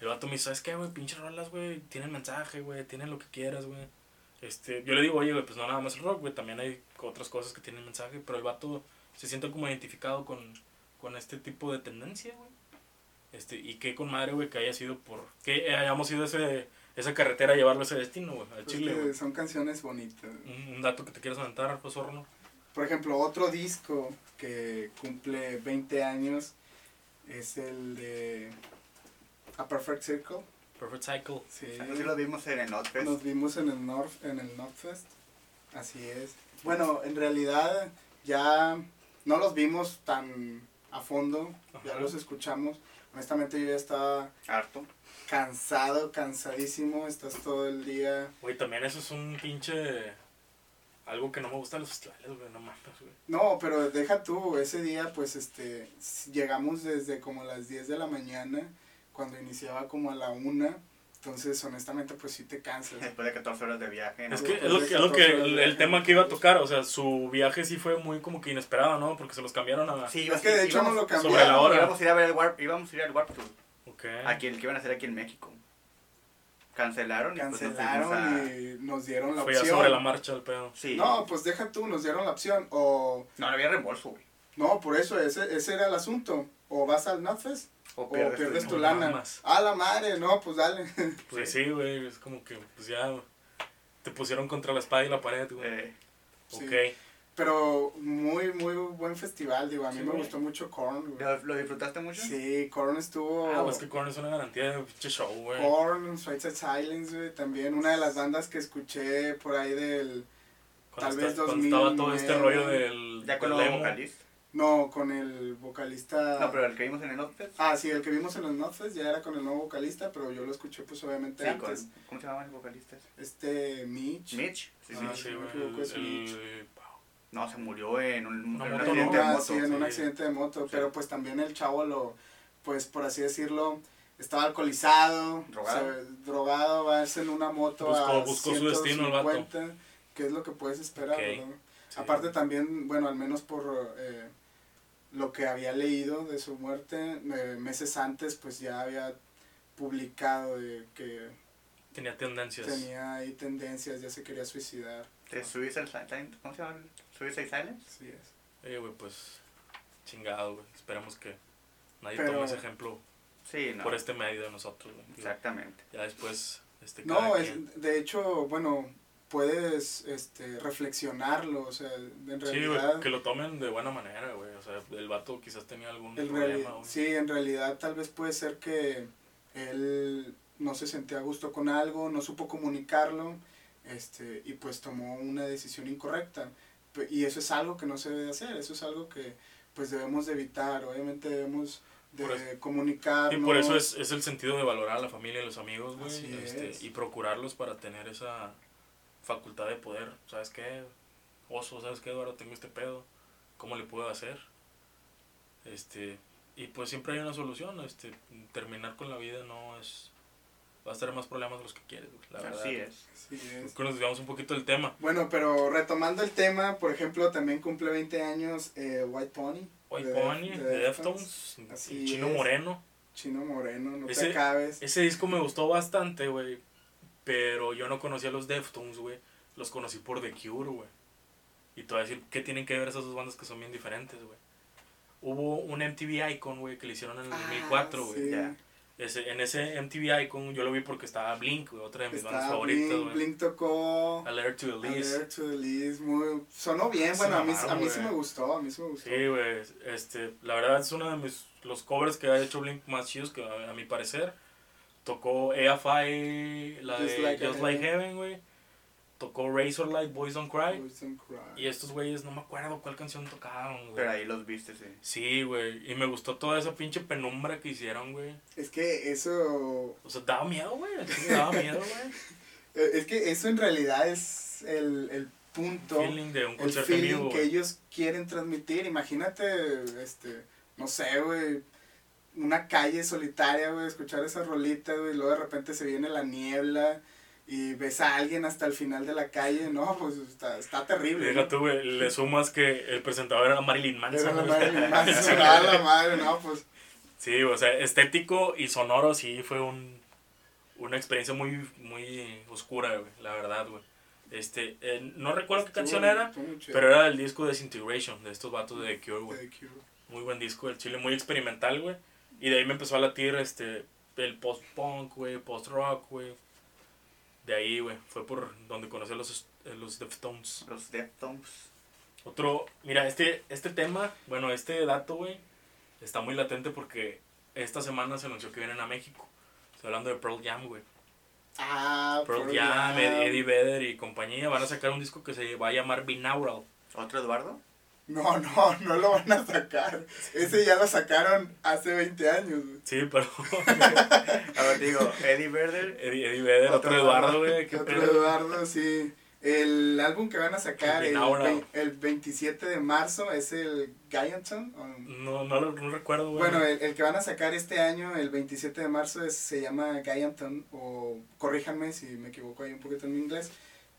El vato me dice, ¿sabes qué, güey? Pinches rolas, güey, tienen mensaje, güey, tienen lo que quieras, güey. Este, yo le digo, oye, güey, pues no nada más el rock, güey, también hay otras cosas que tienen mensaje, pero el vato se siente como identificado con, con este tipo de tendencia, güey. Este, y qué con madre, güey, que haya sido por. que hayamos ido ese, esa carretera a llevarlo a ese destino, güey, al Pues Chile, son canciones bonitas. Un, un dato que te quieras aventar, pues, horno. Por ejemplo, otro disco que cumple 20 años es el de A Perfect Circle. Perfect Cycle. Sí. Así lo vimos en el Notfest. Nos vimos en el North, en el Northfest. Así es. Bueno, en realidad ya no los vimos tan a fondo, ya los escuchamos. Honestamente yo ya estaba Harto. cansado, cansadísimo, estás todo el día. Güey, también eso es un pinche. Algo que no me gusta de los festivales, güey, no mames, güey. No, pero deja tú, ese día pues este llegamos desde como las 10 de la mañana, cuando iniciaba como a la 1, entonces honestamente pues sí te cansas. Después de 14 horas de viaje. ¿no? Es que es lo que, es lo que 14 horas el, el tema que iba a tocar, o sea, su viaje sí fue muy como que inesperado, ¿no? Porque se los cambiaron a... Sí, Es que de hecho no lo sobre la cambiaron. hora. Íbamos a ir a ver el Warp, íbamos a ir al Warp Tour. Ok. Aquí, el que iban a hacer aquí en México. Cancelaron y pues nos a- y nos dieron la Fue ya opción. sobre la marcha el pedo. Sí. No, pues deja tú, nos dieron la opción. O, No, no había reembolso, güey. no, por eso, ese, ese era el asunto. O vas al Notfest O o pierdes, tu lana. mamas. A la madre, no, pues dale. Pues sí, güey, es como que pues ya te pusieron contra la espada y la pared, güey. Eh, Sí. Pero muy, muy buen festival, digo. A mí Sí, me güey. gustó mucho Korn. güey. ¿lo, lo disfrutaste mucho? Sí, Korn estuvo... Ah, pues que Korn es una garantía de pinche show, güey. Korn, Sweet Silence, güey. También una de las bandas que escuché por ahí del... Cuando, tal vez está- cuando estaba todo 2009. este rollo del... Ya con emo. vocalistas. No, con el vocalista... No, pero el que vimos en el Notfest. Ah, sí, el que vimos en los Notfest ya era con el nuevo vocalista, pero yo lo escuché pues obviamente Sí, con, antes. ¿Cómo se llamaban los vocalistas? Este, Mitch. Mitch. Sí, Ah, Mitch. sí, no me equivoco, es el- Mitch. No, se murió en un, Una en un moto, accidente ¿no? de Ah, moto. sí, en un accidente de moto, Sí. pero pues también el chavo lo, pues por así decirlo, estaba alcoholizado, Drogado. se- drogado, va en una moto Buscó- a buscó su destino el vato. 150, que es lo que puedes esperar, sí. Aparte también, bueno, al menos por eh, lo que había leído de su muerte, eh, meses antes pues ya había publicado de que Tenía tendencias. tenía ahí tendencias, ya se quería suicidar. De Suicide Silence. ¿Cómo se llama? Suicide Silence. Así es. Oye, güey, pues chingado, güey. Esperemos que nadie Pero- tome ese ejemplo Sí, no. por este medio de nosotros, güey. Exactamente. Ya después, este, No, es, quien- de hecho, bueno, puedes este, reflexionarlo, o sea, en Sí, realidad, güey, que lo tomen de buena manera, güey. O sea, el vato quizás tenía algún problema, güey. sí, en realidad tal vez puede ser que él no se sentía a gusto con algo, no supo comunicarlo, este, y pues tomó una decisión incorrecta. Y eso es algo que no se debe hacer, eso es algo que pues debemos de evitar, obviamente debemos de comunicarnos. Y por eso es, es el sentido de valorar a la familia y los amigos, güey. Este, es. y procurarlos para tener esa facultad de poder. ¿Sabes qué? Oso, ¿sabes qué, Eduardo? Tengo este pedo. ¿Cómo le puedo hacer? Este, y pues siempre hay una solución. Este, terminar con la vida no es... Va a traer más problemas de los que quieres, güey, la verdad. Así es. Así es. Creo que nos desviamos un poquito del tema. Bueno, pero retomando el tema, por ejemplo, también cumple 20 años eh, White Pony. White de- Pony, de de Deftones. Así el Chino es. Moreno. Chino Moreno, no Ese- te acabes. Ese disco me gustó bastante, güey. Pero yo no conocía a los Deftones, güey. Los conocí por The Cure, güey. Y te voy a decir, ¿qué tienen que ver esas dos bandas que son bien diferentes, güey? Hubo un MTV Icon, güey, que le hicieron en el 2004, güey. Ah, sí. ya. Ese, en ese MTV Icon yo lo vi porque estaba Blink, otra de mis bandas favoritas, Blink, tocó to the Least. Alert to the List, muy, sonó bien, Se bueno, a mí, a mí sí me gustó, a mí sí me gustó. Sí, güey. Este, la verdad es uno de mis, los covers que ha hecho Blink más chidos, que a, a mi parecer. Tocó AFI, la Just de Like Just. Like Heaven, güey. Tocó Razorlight, Boys Don't Cry. Boys Don't Cry. Y estos güeyes, no me acuerdo cuál canción tocaron, güey. Pero ahí los viste, sí. Sí, güey. Y me gustó toda esa pinche penumbra que hicieron, güey. Es que eso, O sea, daba miedo, güey. Daba miedo, güey. eh, es que eso en realidad es el, el punto. Feeling de un el concierto en feeling vivo, que ellos quieren transmitir. Imagínate, este, no sé, güey, una calle solitaria, güey, escuchar esa rolita, güey, y luego de repente se viene la niebla y ves a alguien hasta el final de la calle, no, pues está, está terrible. Deja ¿no? tú, güey. Le sumas que el presentador era Marilyn Era Manson. güey. Marilyn Manson, a la madre, no, pues, Sí, o sea, estético y sonoro sí fue un, una experiencia muy, muy oscura, güey, la verdad, güey. Este, eh, no recuerdo qué canción era, muy pero era del disco Disintegration, de estos vatos de The Cure, güey. Muy buen disco, el chile muy experimental, güey. Y de ahí me empezó a latir este, el post-punk, güey, post-rock, güey. De ahí, güey, fue por donde conocí a los, los Deftones. Los Deftones. Otro, mira, este, este tema, bueno, este dato, güey, está muy latente porque esta semana se anunció que vienen a México. Estoy hablando de Pearl Jam, güey. Ah, Pearl Jam, Eddie Vedder y compañía van a sacar un disco que se va a llamar Binaural. ¿Otro Eduardo? No, no, no lo van a sacar. Ese ya lo sacaron hace 20 años. güey. Sí, pero... A ver, digo, Eddie Vedder. Eddie, Eddie Vedder, otro, Otro Eduardo, güey. Otro pedo. Eduardo, sí. El álbum que van a sacar el, ve- el 27 de marzo es el Gianton. o- No, no, lo- no recuerdo, güey. Bueno, el, el que van a sacar este año, el 27 de marzo, es- se llama Gianton, o corríjanme si me equivoco ahí un poquito en mi inglés.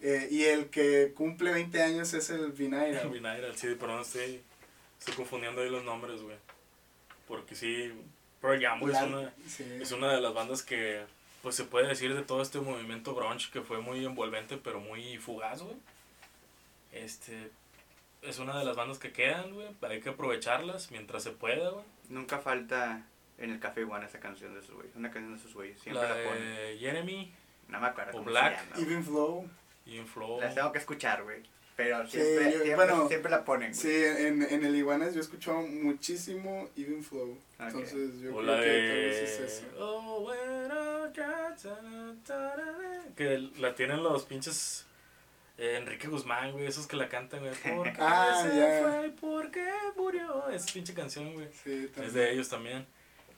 Eh, y el que cumple 20 años es el Vinayra. Binaural, sí, perdón, estoy, estoy confundiendo ahí los nombres, güey. Porque sí, Pearl Jam, güey, es una... sí. Es una de las bandas que, pues se puede decir de todo este movimiento grunge que fue muy envolvente, pero muy fugaz, güey. Este, es una de las bandas que quedan, güey. Hay que aprovecharlas mientras se pueda, güey. Nunca falta en el Café One esa canción de esos güeyes. Una canción de esos güeyes. Siempre La la, ponen. Jeremy, No me acuerdo o cómo Black. se llama. Even Flow. Y Flow. Las tengo que escuchar, güey. Pero Sí, siempre, yo- siempre, bueno, siempre la ponen, güey. Sí, en, en el Iguanas yo he escuchado muchísimo Even Flow. Entonces yo O creo la que tal vez es de... eso. Oh, Que la tienen los pinches... eh, Enrique Guzmán, güey, esos que la cantan, güey. ¿Por qué Ah, se fue? ¿Por qué murió? Esa pinche canción, güey. Sí, también. Es de ellos también.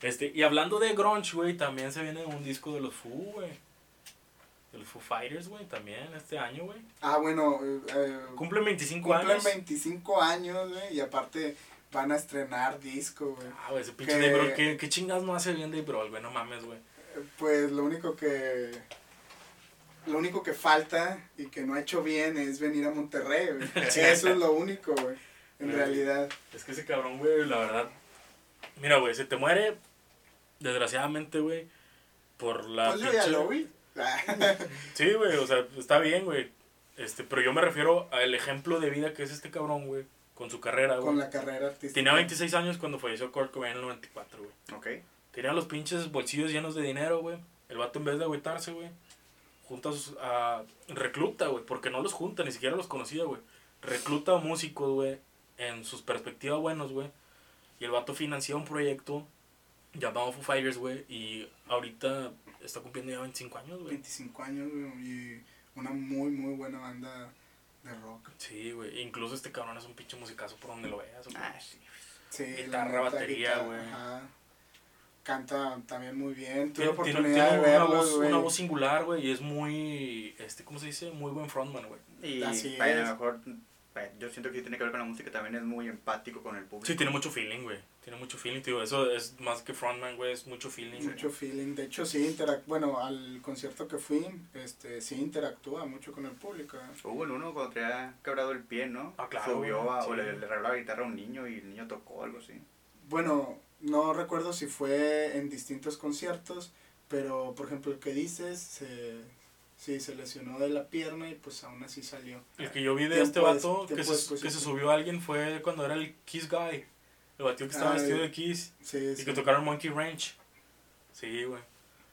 Este, y hablando de grunge, güey, también se viene un disco de los Foo, güey. Los Foo Fighters, güey, también este año, güey. Ah, bueno, eh, eh, Cumplen 25 cumplen años. 25 años, güey, y aparte van a estrenar disco, güey. Ah, güey, ese pinche Que- Dave Grohl, ¿qué, qué chingados no hace bien Dave Grohl, güey? No mames, güey. Pues lo único que lo único que falta y que no ha hecho bien es venir a Monterrey, güey. Eso es lo único, güey. En realidad. Es que ese cabrón, güey, la verdad. Mira, güey, se te muere, desgraciadamente, güey, por la. Pues yo ya pinche- lo vi. Sí, güey, o sea, está bien, güey. Este, pero yo me refiero al ejemplo de vida que es este cabrón, güey, con su carrera, güey. Con la carrera artística. Tenía 26 años cuando falleció Kurt Cobain en el 94, güey. Ok. Tenía los pinches bolsillos llenos de dinero, güey. El vato en vez de agüitarse, güey, junta a, sus- a- recluta, güey, porque no los junta, ni siquiera los conocía, güey. Recluta a músicos, güey, en sus perspectivas buenos, güey. Y el vato financia un proyecto llamado Foo Fighters, güey, y ahorita está cumpliendo ya 25 años, güey. 25 años, güey, y una muy, muy buena banda de rock. Sí, güey. Incluso este cabrón es un pinche musicazo por donde lo veas, güey. Ah, sí. Sí, Guitarra, batería, güey. ajá. Canta también muy bien. Tuve Tiene, tiene- oportunidad tiene de una, verlo, voz, güey. una voz singular, güey, y es muy, este, ¿cómo se dice? Muy buen frontman, güey. Y Así vaya, a lo mejor, vaya, yo siento que tiene que ver con la música, también es muy empático con el público. Sí, tiene mucho feeling, güey. Tiene mucho feeling, tío. Eso es más que frontman, güey. Es mucho feeling. güey. Mucho feeling. De hecho, sí, interac bueno, al concierto que fui, este, sí interactúa mucho con el público. ¿eh? Hubo en uno cuando traía quebrado el pie, ¿no? Ah, claro, Subió güey, a, sí. o le, le regaló la guitarra a un niño y el niño tocó algo así. Bueno, no recuerdo si fue en distintos conciertos, pero por ejemplo el que dices, se, sí, se lesionó de la pierna y pues aún así salió. El que yo vi de este vato que se, que se subió a alguien fue cuando era el Kiss Guy. El batió que estaba Ah, vestido eh. de Kiss. Sí, Y sí. que tocaron Monkey Ranch. Sí, güey.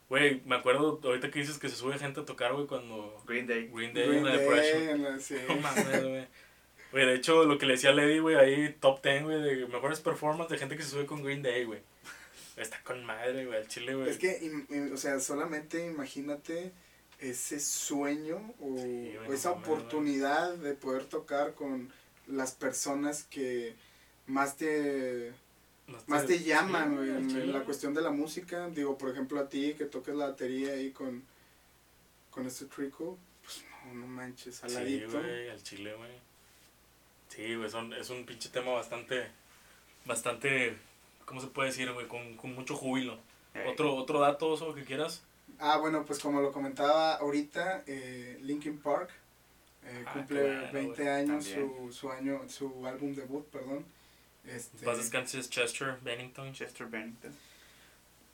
Güey, me acuerdo ahorita que dices que se sube gente a tocar, güey, cuando Green Day. Green Day Green en la Day, Depression. sí. No mames, güey. Güey, de hecho, lo que le decía a Lady, güey, ahí top 10, güey, de mejores performances de gente que se sube con Green Day, güey. Está con madre, güey, al chile, güey. Es que, o sea, solamente imagínate ese sueño o, Sí, o esa oportunidad de poder tocar con las personas que más te No más te llaman, sí, en la cuestión de la música. Digo, por ejemplo, a ti que toques la batería ahí con, con este trickle, pues no, no manches, al Sí, güey, al chile, güey. Sí, güey, son, es un pinche tema bastante, bastante, ¿cómo se puede decir, güey? Con, con mucho júbilo. Otro, otro dato, oso, que quieras. Ah, bueno, pues como lo comentaba ahorita, eh, Linkin Park eh, Ah, cumple bueno, 20 güey, años su, su año, su álbum debut, perdón. Este, Paz descanses Chester Bennington. Chester Bennington.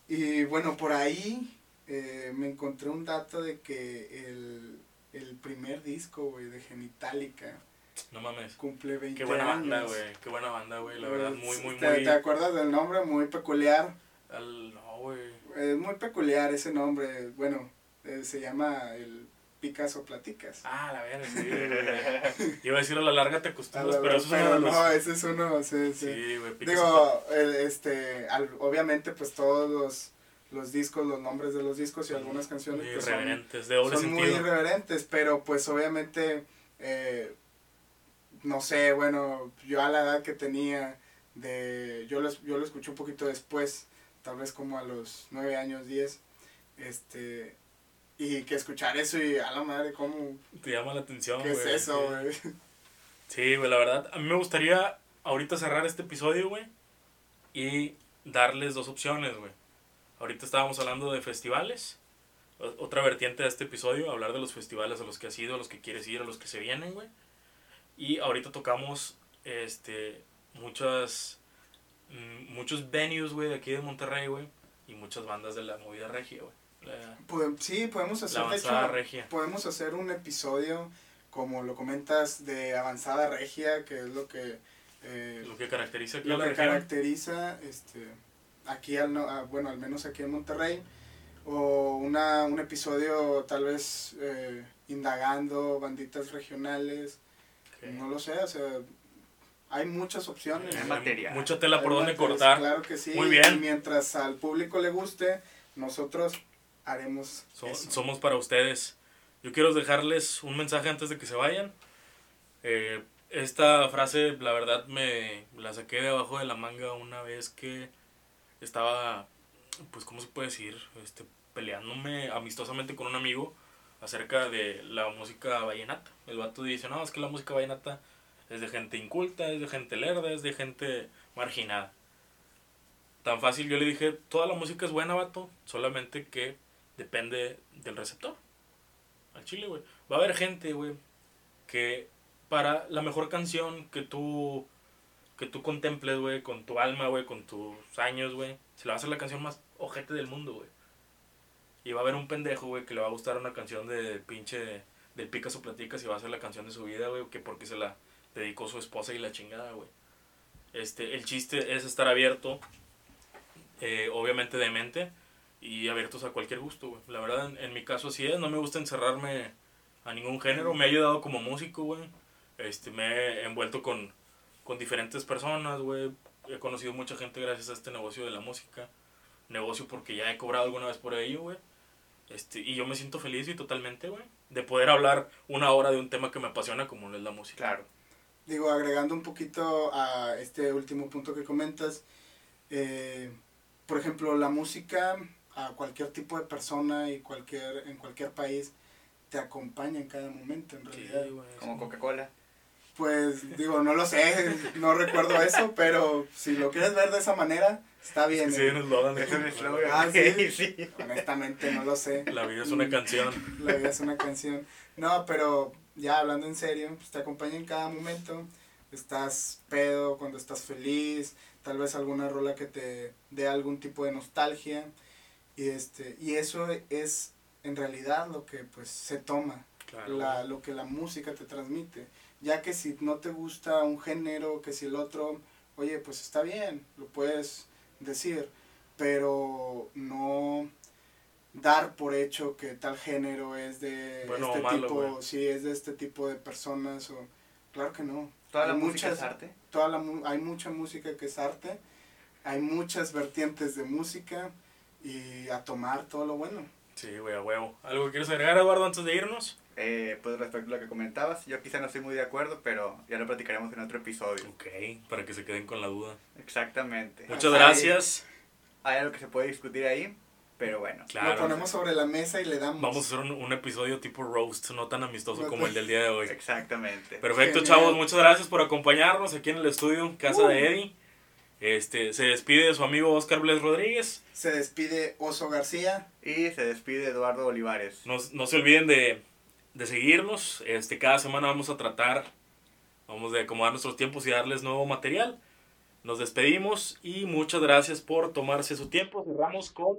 y bueno, por ahí eh, me encontré un dato de que el, el primer disco, güey, de Genitalica No mames. cumple 20 Qué buena años. banda, güey. Qué buena banda, güey. La verdad, muy, muy, ¿Te, muy... ¿Te acuerdas del nombre? Muy peculiar. Al, no, güey. Es muy peculiar ese nombre. Bueno, eh, se llama el Picasso Platicas. Ah, la verga, sí. Iba a decir a la larga te acostumbras, la pero vez, eso es uno de los... no, ese es uno, sí, sí. Sí, güey. Digo, el- este, al- obviamente pues todos los, los discos, los nombres de los discos y algunas canciones Muy pues, son, irreverentes, de doble son muy sentido. irreverentes, pero pues obviamente, eh, no sé, bueno, yo a la edad que tenía, de, yo lo, yo lo escuché un poquito después, tal vez como a los nueve años, diez, este, y que escuchar eso y a la madre, ¿cómo? Te llama la atención, ¿Qué es güey, eso, güey? Sí, güey, la verdad. A mí me gustaría ahorita cerrar este episodio, güey. Y darles dos opciones, güey. Ahorita estábamos hablando de festivales. Otra vertiente de este episodio, hablar de los festivales a los que has ido, a los que quieres ir, a los que se vienen, güey. Y ahorita tocamos este muchas mm, muchos venues, güey, de aquí de Monterrey, güey, y muchas bandas de la movida regia, güey. La, sí, podemos la hacer, de hecho, regia. podemos hacer un episodio, como lo comentas, de avanzada regia, que es lo que, eh, Lo que caracteriza aquí a lo la que región. caracteriza este, aquí, al, no- ah, bueno, al menos aquí en Monterrey, o una, un episodio tal vez eh, indagando banditas regionales, no lo sé, o sea, hay muchas opciones. Hay. Mucha tela por donde cortar. Claro que sí. Muy bien. Y mientras al público le guste, nosotros haremos So- eso. somos para ustedes. Yo quiero dejarles un mensaje antes de que se vayan. Eh, esta frase, la verdad, me la saqué de abajo de la manga una vez que estaba, pues, ¿cómo se puede decir? Este, peleándome amistosamente con un amigo acerca de la música vallenata. El vato dice, no, es que la música vallenata es de gente inculta, es de gente lerda, es de gente marginada. Tan fácil, yo le dije, toda la música es buena, vato, solamente que depende del receptor. Al chile, güey. Va a haber gente, güey, que para la mejor canción que tú que tú contemples, güey, con tu alma, güey, con tus años, güey, se le va a hacer la canción más ojete del mundo, güey. Y va a haber un pendejo, güey, que le va a gustar una canción de pinche del Picasso Platicas y va a ser la canción de su vida, güey, que porque se la dedicó su esposa y la chingada, güey. Este, el chiste es estar abierto, eh, obviamente de mente, y abiertos a cualquier gusto, güey. La verdad, en, en mi caso así es, no me gusta encerrarme a ningún género, me ha ayudado como músico, güey. Este, me he envuelto con, con diferentes personas, güey. He conocido mucha gente gracias a este negocio de la música. Negocio porque ya he cobrado alguna vez por ello, güey. Este, y yo me siento feliz y totalmente, güey, de poder hablar una hora de un tema que me apasiona como es la música. Claro. Digo, agregando un poquito a este último punto que comentas, eh, por ejemplo, la música a cualquier tipo de persona y cualquier en cualquier país te acompaña en cada momento, en Sí, realidad. güey, Como sí. Coca-Cola. Pues digo, no lo sé, no recuerdo eso, pero si lo quieres ver de esa manera, está bien. Sí, eh. un Es un eslogan. Ah, sí. sí. Honestamente, no lo sé. La vida es una canción. La vida es una canción. No, pero ya hablando en serio, pues te acompaña en cada momento. Estás pedo, cuando estás feliz, tal vez alguna rola que te dé algún tipo de nostalgia. Y, este, y eso es en realidad lo que pues se toma, Claro. la, lo que la música te transmite. Ya que si no te gusta un género, que si el otro, oye, pues está bien, lo puedes decir, pero no dar por hecho que tal género es de Bueno este malo, tipo, güey. sí, es de este tipo de personas o claro que no. Toda la música es arte. Toda la hay mucha música que es arte, hay muchas vertientes de música y a tomar todo lo bueno. Sí, güey, a huevo. ¿Algo que quieres agregar, Eduardo, antes de irnos? Eh, pues respecto a lo que comentabas, yo quizá no estoy muy de acuerdo, pero ya lo platicaremos en otro episodio. Ok, para que se queden con la duda. Exactamente. Muchas Hay- gracias. Hay algo que se puede discutir ahí, pero bueno. Claro. Lo ponemos sobre la mesa y le damos. Vamos a hacer un, un episodio tipo roast, no tan amistoso No como el del día de hoy. Exactamente. Perfecto, Genial. chavos. Muchas gracias por acompañarnos aquí en el estudio, casa de Eddie. Este, se despide de su amigo Oscar Bles Rodríguez. Se despide Oso García. Y se despide Eduardo Olivares. No, no se olviden de, de seguirnos. Este, cada semana vamos a tratar, vamos a acomodar nuestros tiempos y darles nuevo material. Nos despedimos y muchas gracias por tomarse su tiempo. Cerramos con